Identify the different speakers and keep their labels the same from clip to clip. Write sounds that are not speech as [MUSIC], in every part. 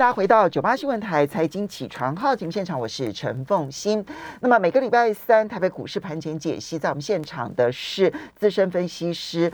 Speaker 1: 大家回到九八新闻台财经起床号节目现场，我是陈凤欣。那么每个礼拜三台北股市盘前解析，在我们现场的是资深分析师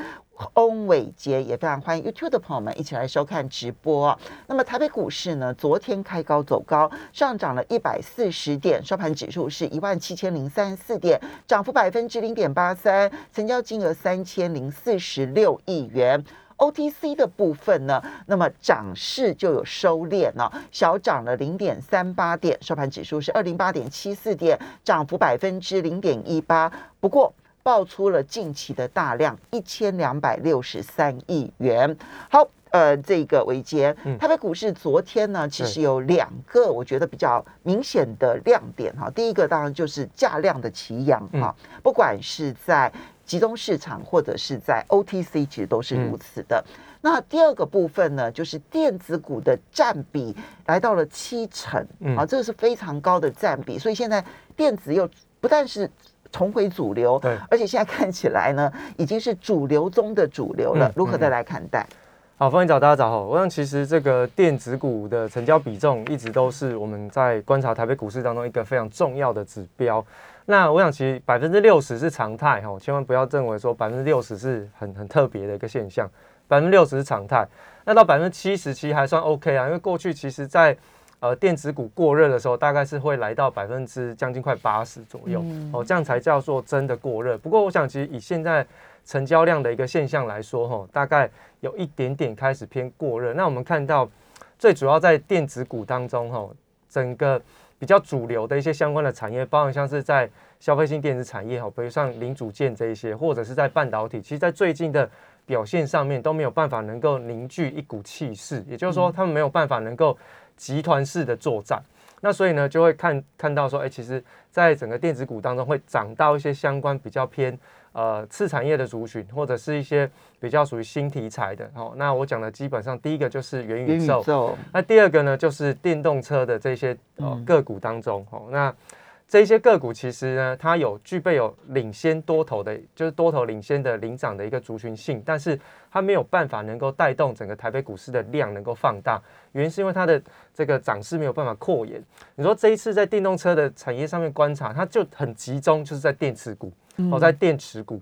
Speaker 1: 翁伟杰，也非常欢迎 YouTube 的朋友们一起来收看直播。那么台北股市呢，昨天开高走高，上涨了一百四十点，收盘指数是一万七千零三十四点，涨幅百分之零点八三，成交金额三千零四十六亿元。OTC 的部分呢，那么涨势就有收敛了，小涨了零点三八点，收盘指数是二零八点七四点，涨幅百分之零点一八。不过爆出了近期的大量一千两百六十三亿元。好，呃，这个维杰，台北股市昨天呢，其实有两个我觉得比较明显的亮点哈。第一个当然就是价量的齐扬哈，不管是在集中市场或者是在 OTC，其实都是如此的。那第二个部分呢，就是电子股的占比来到了七成，啊，这个是非常高的占比。所以现在电子又不但是重回主流，
Speaker 2: 对，
Speaker 1: 而且现在看起来呢，已经是主流中的主流了。如何再来看待？
Speaker 2: 好，欢迎早大家早好。我想其实这个电子股的成交比重一直都是我们在观察台北股市当中一个非常重要的指标。那我想，其实百分之六十是常态哈，千万不要认为说百分之六十是很很特别的一个现象，百分之六十是常态。那到百分之七十其实还算 OK 啊，因为过去其实在呃电子股过热的时候，大概是会来到百分之将近快八十左右哦，这样才叫做真的过热。不过我想，其实以现在成交量的一个现象来说哈，大概有一点点开始偏过热。那我们看到最主要在电子股当中哈，整个。比较主流的一些相关的产业，包含像是在消费性电子产业哈，比如像零组件这一些，或者是在半导体，其实，在最近的表现上面都没有办法能够凝聚一股气势，也就是说，他们没有办法能够集团式的作战。那所以呢，就会看看到说，哎，其实在整个电子股当中会涨到一些相关比较偏。呃，次产业的族群，或者是一些比较属于新题材的，哦，那我讲的基本上第一个就是元宇宙，那第二个呢就是电动车的这些呃个股当中，哦，那。这些个股其实呢，它有具备有领先多头的，就是多头领先的领涨的一个族群性，但是它没有办法能够带动整个台北股市的量能够放大，原因是因为它的这个涨势没有办法扩延。你说这一次在电动车的产业上面观察，它就很集中，就是在电池股哦，在电池股。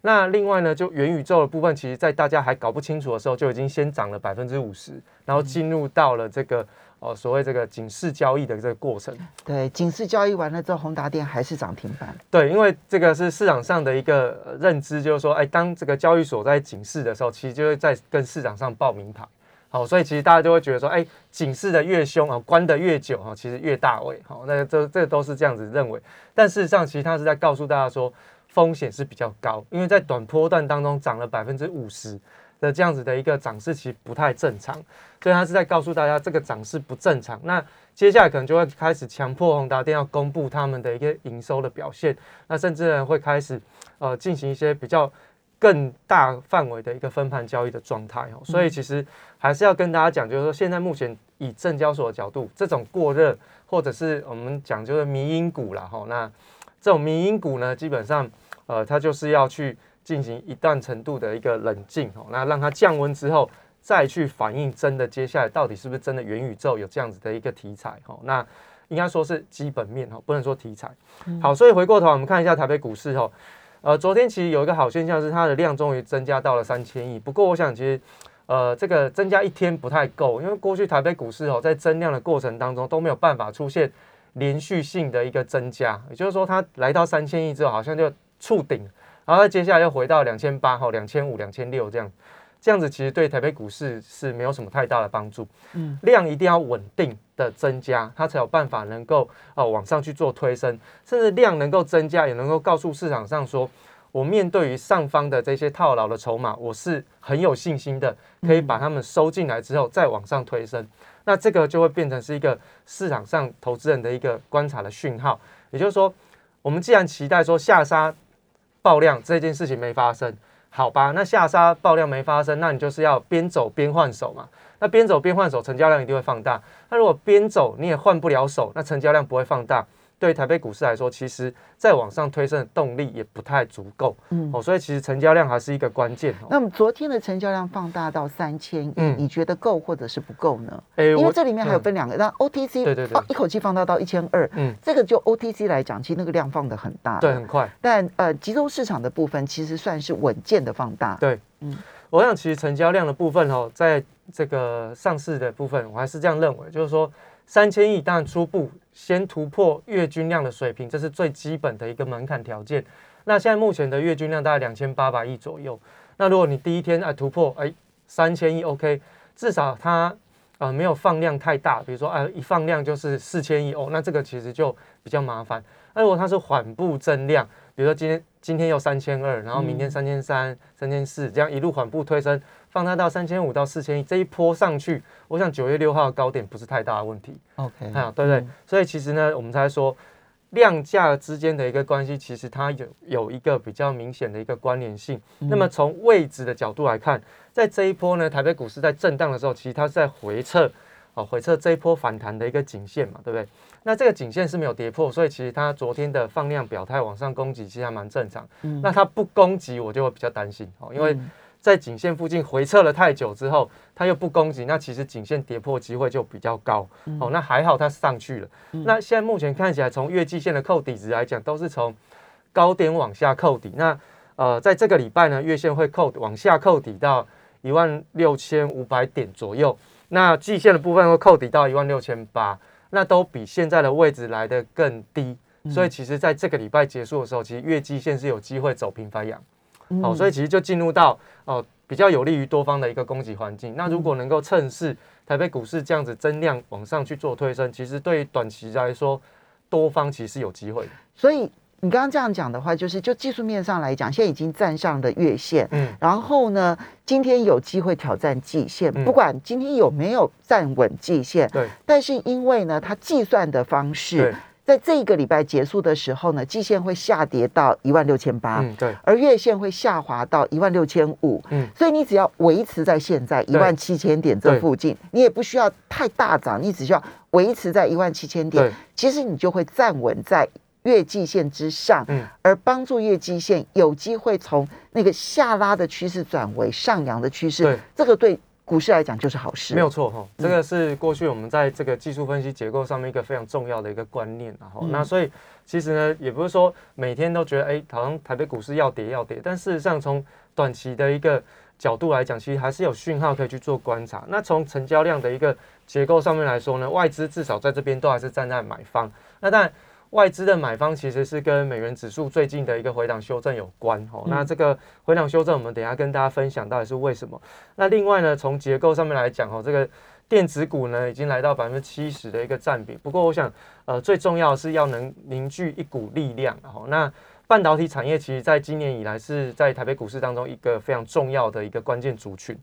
Speaker 2: 那另外呢，就元宇宙的部分，其实在大家还搞不清楚的时候，就已经先涨了百分之五十，然后进入到了这个。哦，所谓这个警示交易的这个过程，
Speaker 1: 对，警示交易完了之后，宏达电还是涨停板。
Speaker 2: 对，因为这个是市场上的一个认知，就是说，哎，当这个交易所在警示的时候，其实就会在跟市场上报名牌。好，所以其实大家就会觉得说，哎，警示的越凶啊，关的越久啊，其实越大位。好，那这这都是这样子认为。但事实上，其实它是在告诉大家说，风险是比较高，因为在短波段当中涨了百分之五十。的这样子的一个涨势其实不太正常，所以他是在告诉大家这个涨势不正常。那接下来可能就会开始强迫宏达电要公布他们的一个营收的表现，那甚至呢会开始呃进行一些比较更大范围的一个分盘交易的状态哦。所以其实还是要跟大家讲，就是说现在目前以证交所的角度，这种过热或者是我们讲就是迷因股了哈。那这种迷因股呢，基本上呃它就是要去。进行一段程度的一个冷静哦，那让它降温之后，再去反映真的接下来到底是不是真的元宇宙有这样子的一个题材哦，那应该说是基本面哦，不能说题材。好，所以回过头我们看一下台北股市哦，呃，昨天其实有一个好现象是它的量终于增加到了三千亿，不过我想其实呃这个增加一天不太够，因为过去台北股市哦在增量的过程当中都没有办法出现连续性的一个增加，也就是说它来到三千亿之后好像就触顶。然后接下来又回到两千八哈、两千五、两千六这样，这样子其实对台北股市是没有什么太大的帮助。嗯，量一定要稳定的增加，它才有办法能够哦往上去做推升，甚至量能够增加，也能够告诉市场上说，我面对于上方的这些套牢的筹码，我是很有信心的，可以把它们收进来之后再往上推升。那这个就会变成是一个市场上投资人的一个观察的讯号，也就是说，我们既然期待说下杀。爆量这件事情没发生，好吧？那下杀爆量没发生，那你就是要边走边换手嘛。那边走边换手，成交量一定会放大。那如果边走你也换不了手，那成交量不会放大，对台北股市来说，其实再往上推升的动力也不太足够。嗯，哦，所以其实成交量还是一个关键。
Speaker 1: 那么昨天的成交量放大到三千亿，你觉得够或者是不够呢？
Speaker 2: 哎，
Speaker 1: 因为这里面还有分两个，那 OTC
Speaker 2: 对对对，
Speaker 1: 一口气放大到一千二，嗯，这个就 OTC 来讲，其实那个量放的很大，
Speaker 2: 对，很快。
Speaker 1: 但呃，集中市场的部分其实算是稳健的放大，
Speaker 2: 对，嗯。我想，其实成交量的部分哦，在这个上市的部分，我还是这样认为，就是说三千亿，当然初步先突破月均量的水平，这是最基本的一个门槛条件。那现在目前的月均量大概两千八百亿左右。那如果你第一天哎突破哎三千亿，OK，至少它呃没有放量太大，比如说哎一放量就是四千亿哦，那这个其实就比较麻烦。那如果它是缓步增量，比如说今天今天又三千二，然后明天三千三、三千四，这样一路缓步推升，放它到三千五到四千一，这一波上去，我想九月六号的高点不是太大的问题。
Speaker 1: OK，
Speaker 2: 啊，对不对？所以其实呢，我们才说量价之间的一个关系，其实它有有一个比较明显的一个关联性。那么从位置的角度来看，在这一波呢，台北股市在震荡的时候，其实它是在回撤，哦，回撤这一波反弹的一个颈线嘛，对不对？那这个颈线是没有跌破，所以其实它昨天的放量表态往上攻击，其实还蛮正常。那它不攻击，我就会比较担心哦，因为在颈线附近回撤了太久之后，它又不攻击，那其实颈线跌破机会就比较高。哦，那还好它上去了。那现在目前看起来，从月季线的扣底值来讲，都是从高点往下扣底。那呃，在这个礼拜呢，月线会扣往下扣底到一万六千五百点左右，那季线的部分会扣底到一万六千八。那都比现在的位置来的更低，所以其实在这个礼拜结束的时候，其实月季线是有机会走平反阳，好，所以其实就进入到哦比较有利于多方的一个供给环境。那如果能够趁势台北股市这样子增量往上去做推升，其实对于短期来说，多方其实有机会。
Speaker 1: 所以。你刚刚这样讲的话，就是就技术面上来讲，现在已经站上了月线，嗯，然后呢，今天有机会挑战季线，不管今天有没有站稳季线，
Speaker 2: 对，
Speaker 1: 但是因为呢，它计算的方式，在这一个礼拜结束的时候呢，季线会下跌到一万六千八，
Speaker 2: 嗯，对，
Speaker 1: 而月线会下滑到一万六千五，嗯，所以你只要维持在现在一万七千点这附近，你也不需要太大涨，你只需要维持在一万七千点，其实你就会站稳在。月季线之上，嗯，而帮助月季线有机会从那个下拉的趋势转为上扬的趋势，
Speaker 2: 对，
Speaker 1: 这个对股市来讲就是好事，
Speaker 2: 没有错哈。这个是过去我们在这个技术分析结构上面一个非常重要的一个观念，然后那所以其实呢，也不是说每天都觉得哎，好像台北股市要跌要跌，但事实上从短期的一个角度来讲，其实还是有讯号可以去做观察。那从成交量的一个结构上面来说呢，外资至少在这边都还是站在买方，那但然。外资的买方其实是跟美元指数最近的一个回档修正有关哦。那这个回档修正，我们等下跟大家分享到底是为什么。那另外呢，从结构上面来讲哦，这个电子股呢已经来到百分之七十的一个占比。不过我想，呃，最重要是要能凝聚一股力量哦。那半导体产业其实在今年以来是在台北股市当中一个非常重要的一个关键族群。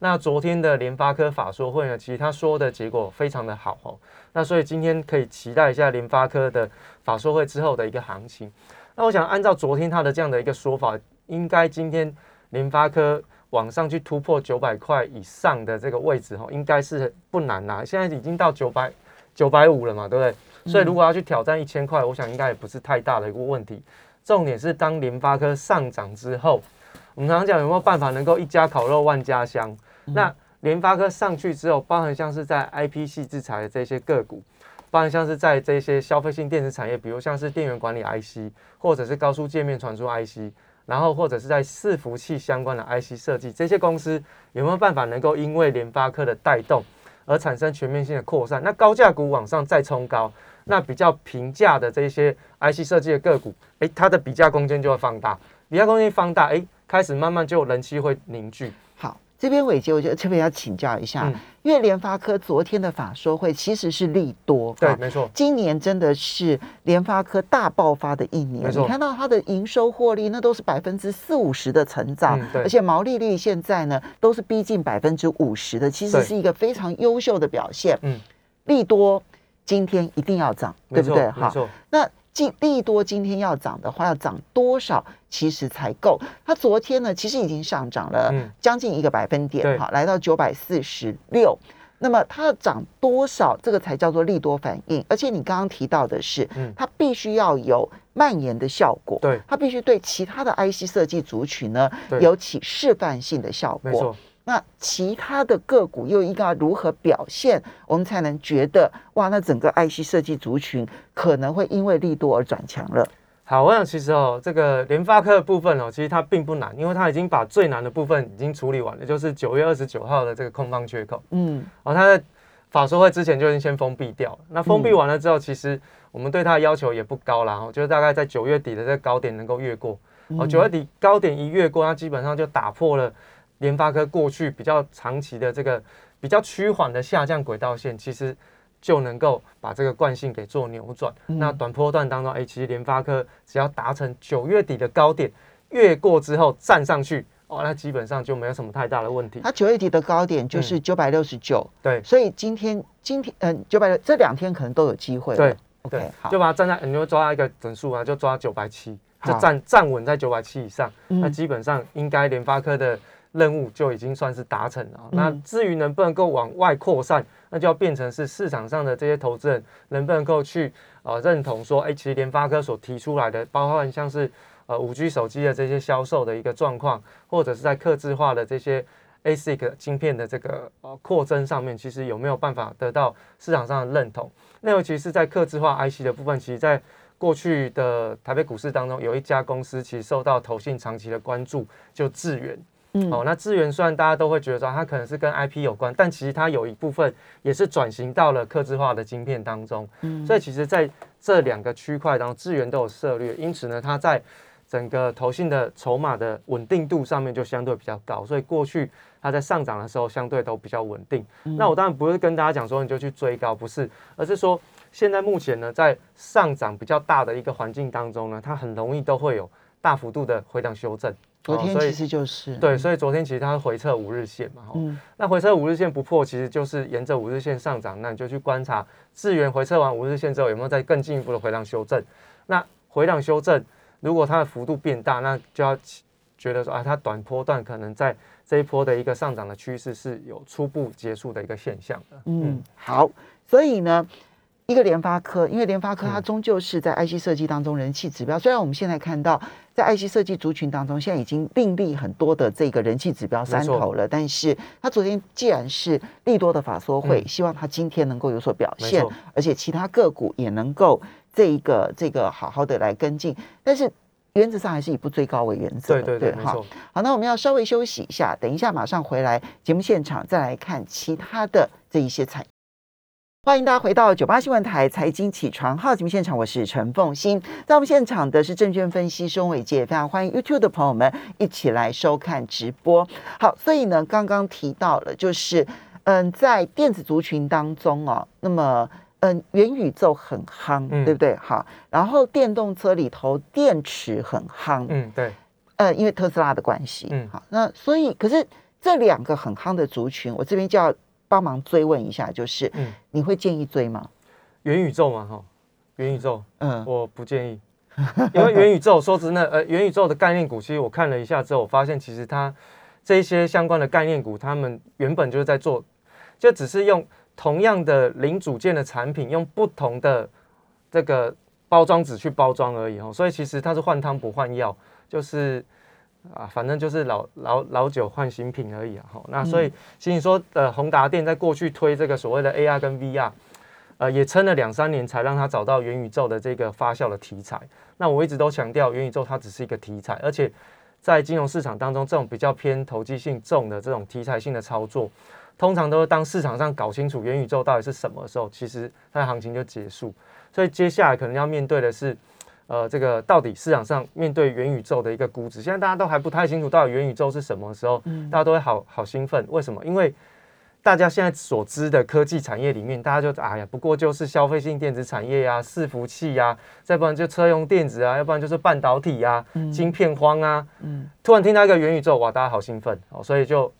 Speaker 2: 那昨天的联发科法说会呢，其实他说的结果非常的好哦。那所以今天可以期待一下联发科的法说会之后的一个行情。那我想按照昨天他的这样的一个说法，应该今天联发科往上去突破九百块以上的这个位置哈，应该是不难啦。现在已经到九百九百五了嘛，对不对？所以如果要去挑战一千块，我想应该也不是太大的一个问题。重点是当联发科上涨之后，我们常常讲有没有办法能够一家烤肉万家香？那联发科上去之后，包含像是在 I P 系制裁的这些个股，包含像是在这些消费性电子产业，比如像是电源管理 I C，或者是高速界面传输 I C，然后或者是在伺服器相关的 I C 设计，这些公司有没有办法能够因为联发科的带动而产生全面性的扩散？那高价股往上再冲高，那比较平价的这些 I C 设计的个股，诶，它的比价空间就会放大，比价空间放大，诶，开始慢慢就人气会凝聚。
Speaker 1: 这边伟杰，我觉得特别要请教一下，因为联发科昨天的法说会其实是利多，
Speaker 2: 对，没错，
Speaker 1: 今年真的是联发科大爆发的一年，你看到它的营收获利，那都是百分之四五十的成长，而且毛利率现在呢都是逼近百分之五十的，其实是一个非常优秀的表现。嗯，利多今天一定要涨，对不对？
Speaker 2: 好，
Speaker 1: 那。利多今天要涨的话，要涨多少其实才够？它昨天呢，其实已经上涨了将近一个百分点，好，来到九百四十六。那么它要涨多少，这个才叫做利多反应。而且你刚刚提到的是，
Speaker 2: 嗯
Speaker 1: 它必须要有蔓延的效果，
Speaker 2: 对
Speaker 1: 它必须对其他的 IC 设计族群呢有起示范性的效果。那其他的个股又应该如何表现，我们才能觉得哇，那整个 IC 设计族群可能会因为利多而转强了？
Speaker 2: 好，我想其实哦，这个联发科的部分哦，其实它并不难，因为它已经把最难的部分已经处理完了，就是九月二十九号的这个空方缺口
Speaker 1: 嗯
Speaker 2: 哦，它在法说会之前就已经先封闭掉了。那封闭完了之后，其实我们对它的要求也不高啦，哦，就是大概在九月底的这个高点能够越过哦，九月底高点一越过，它基本上就打破了联发科过去比较长期的这个比较趋缓的下降轨道线，其实就能够把这个惯性给做扭转。那短波段当中，哎、其实联发科只要达成九月底的高点，越过之后站上去，哦，那基本上就没有什么太大的问题。
Speaker 1: 它九月底的高点就是九百六十九，
Speaker 2: 对。
Speaker 1: 所以今天今天嗯九百六这两天可能都有机会了。
Speaker 2: 对
Speaker 1: ，OK，好。
Speaker 2: 就，把它站在，你就抓一个整数啊，就抓九百七，就站站稳在九百七以上，
Speaker 1: 嗯。
Speaker 2: 那基本上应该联发科的任务就已经算是达成了。
Speaker 1: 嗯
Speaker 2: 那至于能不能够往外扩散，那就要变成是市场上的这些投资人能不能够去呃认同说，哎、其实联发科所提出来的，包括像是呃五 G 手机的这些销售的一个状况，或者是在客制化的这些 ASIC 晶片的这个呃扩增上面，其实有没有办法得到市场上的认同？那尤其是在客制化 IC 的部分，其实在过去的台北股市当中，有一家公司其实受到投信长期的关注，就智源。
Speaker 1: 嗯
Speaker 2: 哦，那资源虽然大家都会觉得说它可能是跟 IP 有关，但其实它有一部分也是转型到了客制化的晶片当中。
Speaker 1: 嗯
Speaker 2: 所以其实在这两个区块当中，资源都有涉略，因此呢，它在整个投信的筹码的稳定度上面就相对比较高，所以过去它在上涨的时候相对都比较稳定。那我当然不是跟大家讲说你就去追高，不是，而是说现在目前呢，在上涨比较大的一个环境当中呢，它很容易都会有大幅度的回档修正。哦所以
Speaker 1: 昨天其实就是
Speaker 2: 对，所以昨天其实它回撤五日线嘛，哦
Speaker 1: 嗯
Speaker 2: 那回撤五日线不破，其实就是沿着五日线上涨，那你就去观察资源回撤完五日线之后有没有再更进一步的回档修正。那回档修正，如果它的幅度变大，那就要觉得说啊，它短波段可能在这一波的一个上涨的趋势是有初步结束的一个现象的。
Speaker 1: 嗯，好，所以呢，一个联发科，因为联发科它
Speaker 2: 嗯
Speaker 1: 终究是在 IC 设计当中人气指标。虽然我们现在看到在 IC 设计族群当中，现在已经另立很多的这个人气指标山头了，但是它昨天既然是利多的法说会，
Speaker 2: 嗯
Speaker 1: 希望它今天能够有所表现，而且其他个股也能够这一个这个好好的来跟进，但是。原则上还是以不追高为原则，
Speaker 2: 对对对，
Speaker 1: 哈。好，那我们要稍微休息一下，等一下马上回来节目现场，再来看其他的这一些产业。欢迎大家回到九八新闻台财经起床号节目现场，我是陈凤欣。在我们现场的是证券分析师翁伟杰，非常欢迎 YouTube 的朋友们一起来收看直播。好，所以呢，刚刚提到了，就是嗯，在电子族群当中哦，那么嗯，元宇宙很夯，
Speaker 2: 嗯
Speaker 1: 对不对？好，然后电动车里头电池很夯，
Speaker 2: 嗯，对，
Speaker 1: 呃，因为特斯拉的关系，
Speaker 2: 嗯
Speaker 1: 好，那所以可是这两个很夯的族群，我这边就要帮忙追问一下，就是
Speaker 2: 嗯，
Speaker 1: 你会建议追吗？
Speaker 2: 元宇宙嘛，哈，元宇宙，
Speaker 1: 嗯
Speaker 2: 我不建议，因为元宇宙说真的，呃，元宇宙的概念股，其实我看了一下之后，我发现其实它这一些相关的概念股，他们原本就是在做，就只是用同样的零组件的产品，用不同的这个包装纸去包装而已哦，所以其实它是换汤不换药，就是。啊，反正就是老老老酒换新品而已啊。哈，那所以其实你说，呃，宏达电在过去推这个所谓的 AR 跟 VR，呃，也撑了两三年才让他找到元宇宙的这个发酵的题材。那我一直都强调，元宇宙它只是一个题材，而且在金融市场当中，这种比较偏投机性重的这种题材性的操作，通常都是当市场上搞清楚元宇宙到底是什么时候，其实它的行情就结束。所以接下来可能要面对的是，呃，这个到底市场上面对元宇宙的一个估值，现在大家都还不太清楚到底元宇宙是什么时候，大家都会好好兴奋。为什么？因为大家现在所知的科技产业里面，大家就哎呀，不过就是消费性电子产业呀、伺服器呀、再不然就车用电子啊，要不然就是半导体呀、晶片荒啊。
Speaker 1: 嗯
Speaker 2: 突然听到一个元宇宙，哇，大家好兴奋哦，所以就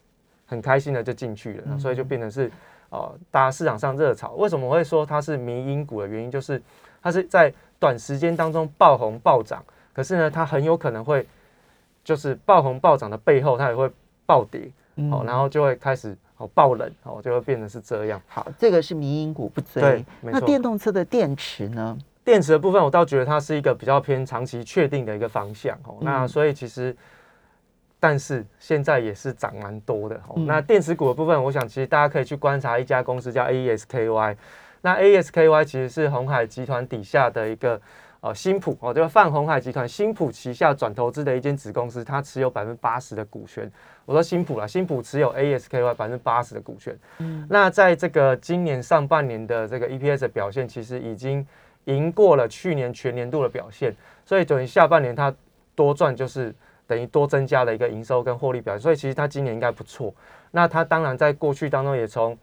Speaker 2: 很开心的就进去了，所以就变成是呃，大家市场上热炒。为什么我会说它是迷因股的原因，就是它是在短时间当中爆红暴涨，可是呢，它很有可能会就是爆红暴涨的背后，它也会暴跌。
Speaker 1: 嗯
Speaker 2: 哦，然后就会开始哦爆冷哦，就会变成是这样。
Speaker 1: 好，这个是民营股不追。那电动车的电池呢？
Speaker 2: 电池的部分，我倒觉得它是一个比较偏长期确定的一个方向哦。那
Speaker 1: 嗯
Speaker 2: 所以其实，但是现在也是涨蛮多的哦。
Speaker 1: 嗯
Speaker 2: 那电池股的部分，我想其实大家可以去观察一家公司叫 AESKY。那 AESKY 其实是红海集团底下的一个呃新普哦，就是泛红海集团新普旗下转投资的一间子公司，它持有百分之八十的股权。我说新普啦，新普持有 AESKY 百分之八十的股权。
Speaker 1: 嗯
Speaker 2: 那在这个今年上半年的这个 EPS 的表现，其实已经赢过了去年全年度的表现，所以等于下半年它多赚就是等于多增加了一个营收跟获利表现，所以其实它今年应该不错。那它当然在过去当中也从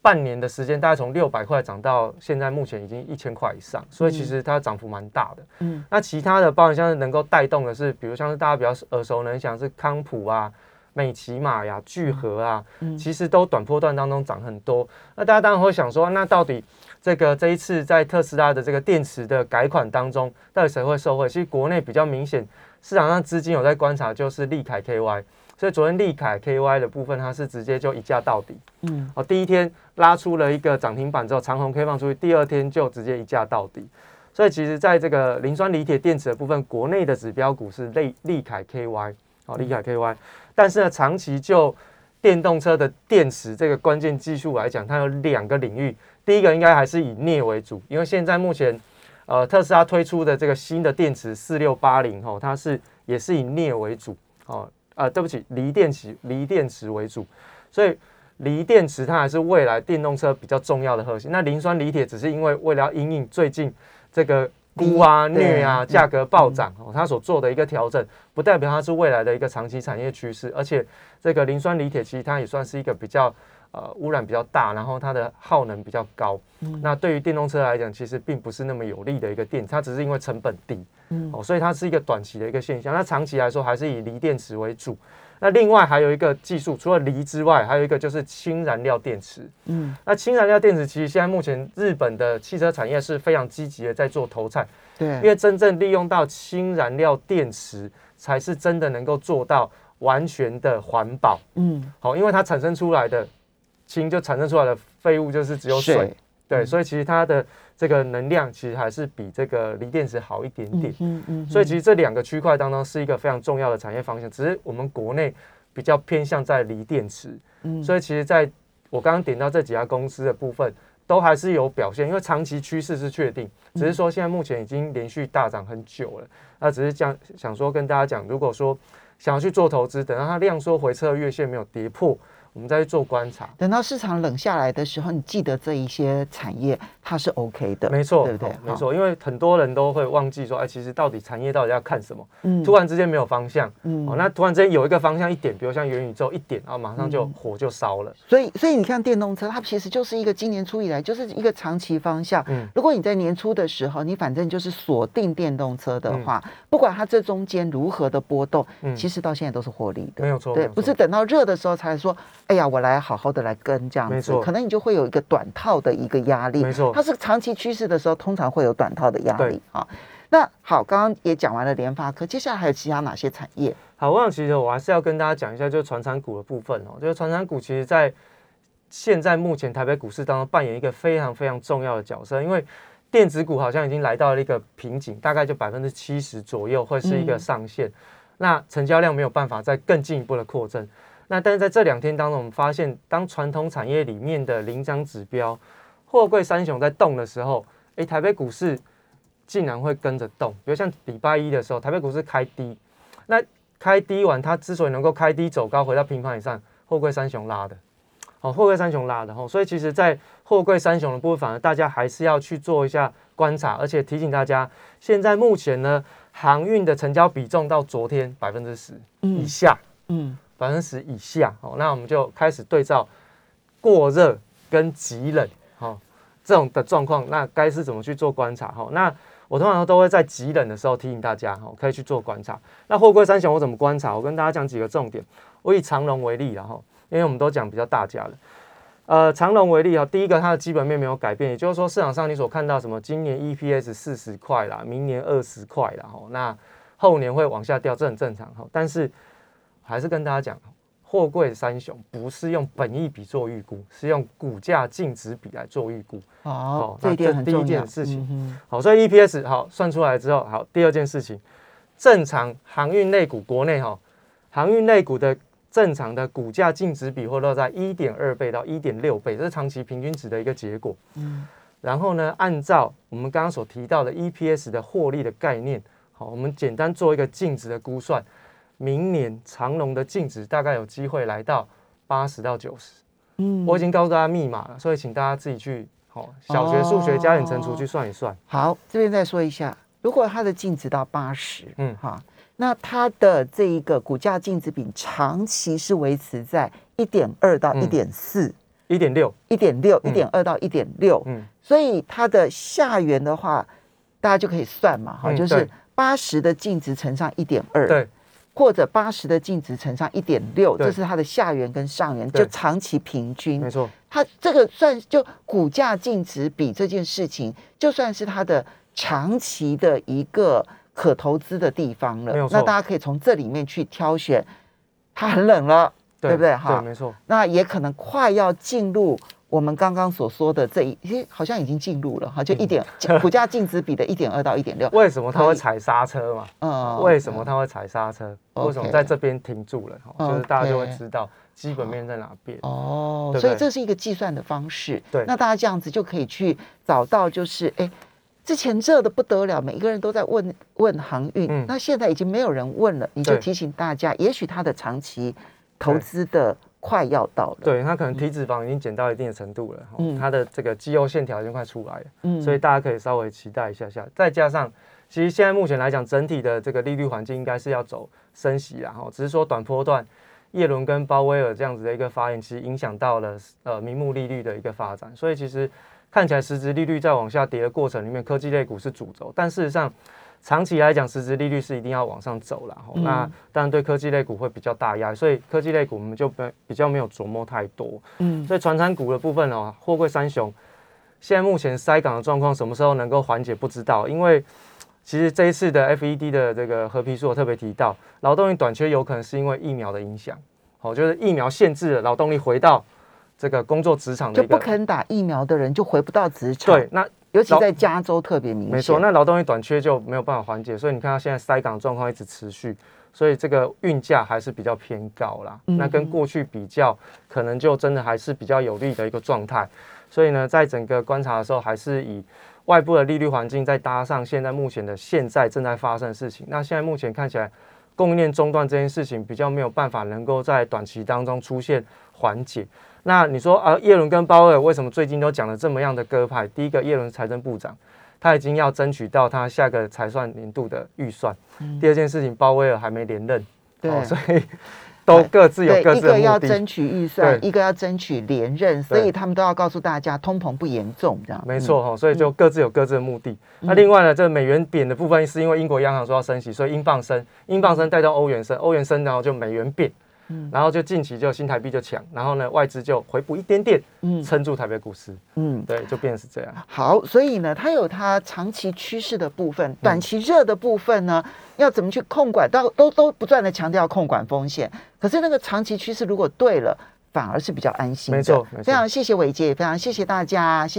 Speaker 2: 半年的时间，大概从六百块涨到现在目前已经一千块以上，所以其实它涨幅蛮大的。
Speaker 1: 嗯
Speaker 2: 那其他的包含像是能够带动的是，比如像是大家比较耳熟能详是康普啊、美骑马呀、聚合啊，
Speaker 1: 嗯
Speaker 2: 其实都短波段当中涨很多。那大家当然会想说，那到底这个这一次在特斯拉的这个电池的改款当中，到底谁会受惠？其实国内比较明显，市场上资金有在观察，就是利凯 KY。所以昨天利凯 KY 的部分，它是直接就一价到底。
Speaker 1: 嗯
Speaker 2: 哦，第一天拉出了一个涨停板之后，长虹 K 放出去，第二天就直接一价到底。所以其实在这个磷酸锂铁电池的部分，国内的指标股是利利凯 KY，哦，利凯 KY。但是呢，长期就电动车的电池这个关键技术来讲，它有两个领域。第一个应该还是以镍为主，因为现在目前呃特斯拉推出的这个新的电池四六八零哦，它是也是以镍为主哦。啊，对不起，锂电池锂电池为主，所以锂电池它还是未来电动车比较重要的核心。那磷酸锂铁只是因为为了要因应最近这个钴啊、
Speaker 1: 对
Speaker 2: 镍啊
Speaker 1: 嗯
Speaker 2: 价格暴涨哦，它所做的一个调整，不代表它是未来的一个长期产业趋势。而且这个磷酸锂铁其实它也算是一个比较呃污染比较大，然后它的耗能比较高。那对于电动车来讲，其实并不是那么有利的一个电，它只是因为成本低。
Speaker 1: 嗯
Speaker 2: 哦，所以它是一个短期的一个现象。那长期来说，还是以锂电池为主。那另外还有一个技术，除了锂之外，还有一个就是氢燃料电池。
Speaker 1: 嗯
Speaker 2: 那氢燃料电池其实现在目前日本的汽车产业是非常积极的在做投产，
Speaker 1: 对因，
Speaker 2: 为真正利用到氢燃料电池，才是真的能够做到完全的环保。
Speaker 1: 嗯
Speaker 2: 好，因为它产生出来的氢就产生出来的废物就是只有水，对，
Speaker 1: 嗯。
Speaker 2: 所以其实它的这个能量其实还是比这个锂电池好一点点。
Speaker 1: 嗯嗯
Speaker 2: 所以其实这两个区块当中是一个非常重要的产业方向，只是我们国内比较偏向在锂电池，
Speaker 1: 嗯。
Speaker 2: 所以其实在我刚刚点到这几家公司的部分，都还是有表现，因为长期趋势是确定，只是说现在目前已经连续大涨很久了，那只是这样想说跟大家讲，如果说想要去做投资，等到它量缩回撤月线没有跌破，我们再去做观察。
Speaker 1: 等到市场冷下来的时候，你记得这一些产业它是 OK 的，
Speaker 2: 没错，
Speaker 1: 对不对
Speaker 2: 哦？没错，因为很多人都会忘记说，哎，其实到底产业到底要看什么？
Speaker 1: 嗯
Speaker 2: 突然之间没有方向，
Speaker 1: 嗯
Speaker 2: 哦，那突然之间有一个方向一点，比如像元宇宙一点，然后马上就
Speaker 1: 嗯
Speaker 2: 火就烧了。
Speaker 1: 所以，所以你看电动车，它其实就是一个今年初以来就是一个长期方向。
Speaker 2: 嗯
Speaker 1: 如果你在年初的时候，你反正就是锁定电动车的话，不管它这中间如何的波动，
Speaker 2: 嗯
Speaker 1: 其实到现在都是获利的。
Speaker 2: 没有错，
Speaker 1: 对，不是等到热的时候才说，哎呀，我来好好的来跟这样子，可能你就会有一个短套的一个压力。
Speaker 2: 没错
Speaker 1: 它是长期趋势的时候，通常会有短套的压力
Speaker 2: 对
Speaker 1: 啊。那好，刚刚也讲完了联发科，接下来还有其他哪些产业？
Speaker 2: 好，我想其实我还是要跟大家讲一下，就是传产股的部分哦，就是传产股其实在现在目前台北股市当中扮演一个非常非常重要的角色，因为电子股好像已经来到了一个瓶颈，大概就百分之七十左右会是一个
Speaker 1: 嗯
Speaker 2: 上限，那成交量没有办法再更进一步的扩增。那但是在这两天当中，我们发现，当传统产业里面的领涨指标货柜三雄在动的时候，诶，台北股市竟然会跟着动。比如像礼拜一的时候，台北股市开低，那开低完，它之所以能够开低走高，回到平盘以上，货柜三雄拉的，好、货柜三雄拉的，吼、所以其实，在货柜三雄的部分，反而大家还是要去做一下观察，而且提醒大家，现在目前呢，航运的成交比重到昨天百分之十以下，
Speaker 1: 嗯
Speaker 2: 百分之十以下，哦，那我们就开始对照过热跟极冷，哦，这种的状况，那该是怎么去做观察？哈、那我通常都会在极冷的时候提醒大家，哈、可以去做观察。那货柜三雄我怎么观察？我跟大家讲几个重点。我以长隆为例，然后因为我们都讲比较大家的，呃，长隆为例啊，第一个它的基本面没有改变，也就是说市场上你所看到什么今年 EPS 四十块啦，明年二十块啦，哈，那后年会往下掉，这很正常哈。但是还是跟大家讲，货柜三雄不是用本益比做预估，是用股价净值比来做预估。
Speaker 1: 哦，这
Speaker 2: 第一。件事情
Speaker 1: 嗯
Speaker 2: 好，所以 EPS 好算出来之后，好，第二件事情，正常航运类股国内哈，航运类股的正常的股价净值比会落在一点二倍到一点六倍，这是长期平均值的一个结果。
Speaker 1: 嗯
Speaker 2: 然后呢，按照我们刚刚所提到的 EPS 的获利的概念，好，我们简单做一个净值的估算，明年长隆的净值大概有机会来到八十到九十。
Speaker 1: 嗯。
Speaker 2: 我已经告诉大家密码了，所以请大家自己去好小学数学加减乘除去算一算。
Speaker 1: 好，这边再说一下，如果它的净值到八十，嗯。
Speaker 2: 嗯
Speaker 1: 哈，那它的这一个股价净值比长期是维持在一点二到一
Speaker 2: 嗯
Speaker 1: 点四、
Speaker 2: 一点六，
Speaker 1: 一点六、一
Speaker 2: 嗯
Speaker 1: 点二到一点六，
Speaker 2: 嗯，
Speaker 1: 所以它的下缘的话，大家就可以算嘛，哈，就是八十的净值乘上一点二，
Speaker 2: 对，
Speaker 1: 或者八十的净值乘上一点六，这是它的下缘跟上缘，就长期平均。
Speaker 2: 没。错，
Speaker 1: 它这个算就股价净值比这件事情，就算是它的长期的一个可投资的地方了。
Speaker 2: 没有。错。
Speaker 1: 那大家可以从这里面去挑选，它很冷了，对不对？哈。
Speaker 2: 对，，没错，
Speaker 1: 那也可能快要进入我们刚刚所说的这一，诶好像已经进入了哈，就一点股价净值比的一点二到一点六。[LAUGHS]
Speaker 2: 为什么它会踩刹车嘛？
Speaker 1: 嗯。
Speaker 2: 为什么它会踩刹车？为什么在这边停住了？哈就是大家就会知道基本面在哪边。
Speaker 1: 哦，
Speaker 2: 对对？
Speaker 1: 所以这是一个计算的方式。
Speaker 2: 对。
Speaker 1: 那大家这样子就可以去找到，就是哎，之前热的不得了，每一个人都在问问航运，
Speaker 2: 嗯。
Speaker 1: 那现在已经没有人问了，你就提醒大家，也许它的长期投资的快要到了。，
Speaker 2: 对，他可能体脂肪已经减到一定的程度了，哈
Speaker 1: 嗯
Speaker 2: 它的这个肌肉线条已经快出来了，
Speaker 1: 嗯
Speaker 2: 所以大家可以稍微期待一下下。再加上，其实现在目前来讲，整体的这个利率环境应该是要走升息啦，哈，只是说短波段。叶伦跟鲍威尔这样子的一个发言，其实影响到了呃名目利率的一个发展，所以其实看起来实质利率在往下跌的过程里面，科技类股是主轴，但事实上长期来讲，实质利率是一定要往上走了。
Speaker 1: 嗯
Speaker 2: 那当然对科技类股会比较大压力，所以科技类股我们就没比较没有琢磨太多。
Speaker 1: 嗯
Speaker 2: 所以传产股的部分哦，货柜三雄现在目前塞港的状况什么时候能够缓解不知道，因为其实这一次的 FED 的这个合皮书我特别提到，劳动力短缺有可能是因为疫苗的影响，好、就是疫苗限制了劳动力回到这个工作职场的
Speaker 1: 就不。肯打疫苗的人就回不到职场。
Speaker 2: 对，，那
Speaker 1: 尤其在加州特别明显。
Speaker 2: 没错，那劳动力短缺就没有办法缓解，所以你看到现在塞港状况一直持续，所以这个运价还是比较偏高啦。
Speaker 1: 嗯
Speaker 2: 那跟过去比较，可能就真的还是比较有利的一个状态。所以呢，在整个观察的时候，还是以外部的利率环境再搭上现在目前的现在正在发生的事情。那现在目前看起来，供应链中断这件事情比较没有办法能够在短期当中出现缓解。那你说啊，耶伦跟鲍威尔为什么最近都讲了这么样的鸽派？第一个，耶伦是财政部长，他已经要争取到他下个财算年度的预算。第二件事情，鲍威尔还没连任，
Speaker 1: 对
Speaker 2: 哦所以 [LAUGHS] 都各自有
Speaker 1: 对，
Speaker 2: 各
Speaker 1: 一个
Speaker 2: 自的目的。
Speaker 1: 要争取预算，一个要争取连任，所以他们都要告诉大家通膨不严重，这样。
Speaker 2: 没错哈、所以就各自有各自的目的。那另外呢，这美元贬的部分是因为英国央行说要升息，所以英镑升，英镑升带动欧元升，欧元升，然后就美元贬，然后就近期就新台币就强，然后呢外资就回补一点点，
Speaker 1: 嗯
Speaker 2: 撑住台北股市，
Speaker 1: 嗯，
Speaker 2: 对，就变成是这样。
Speaker 1: 好，所以呢，它有它长期趋势的部分，短期热的部分呢，要怎么去控管？都都都不断的强调控管风险，可是那个长期趋势如果对了，反而是比较安心的。
Speaker 2: 没错没错
Speaker 1: 非常谢谢伟杰，也非常谢谢大家，谢谢。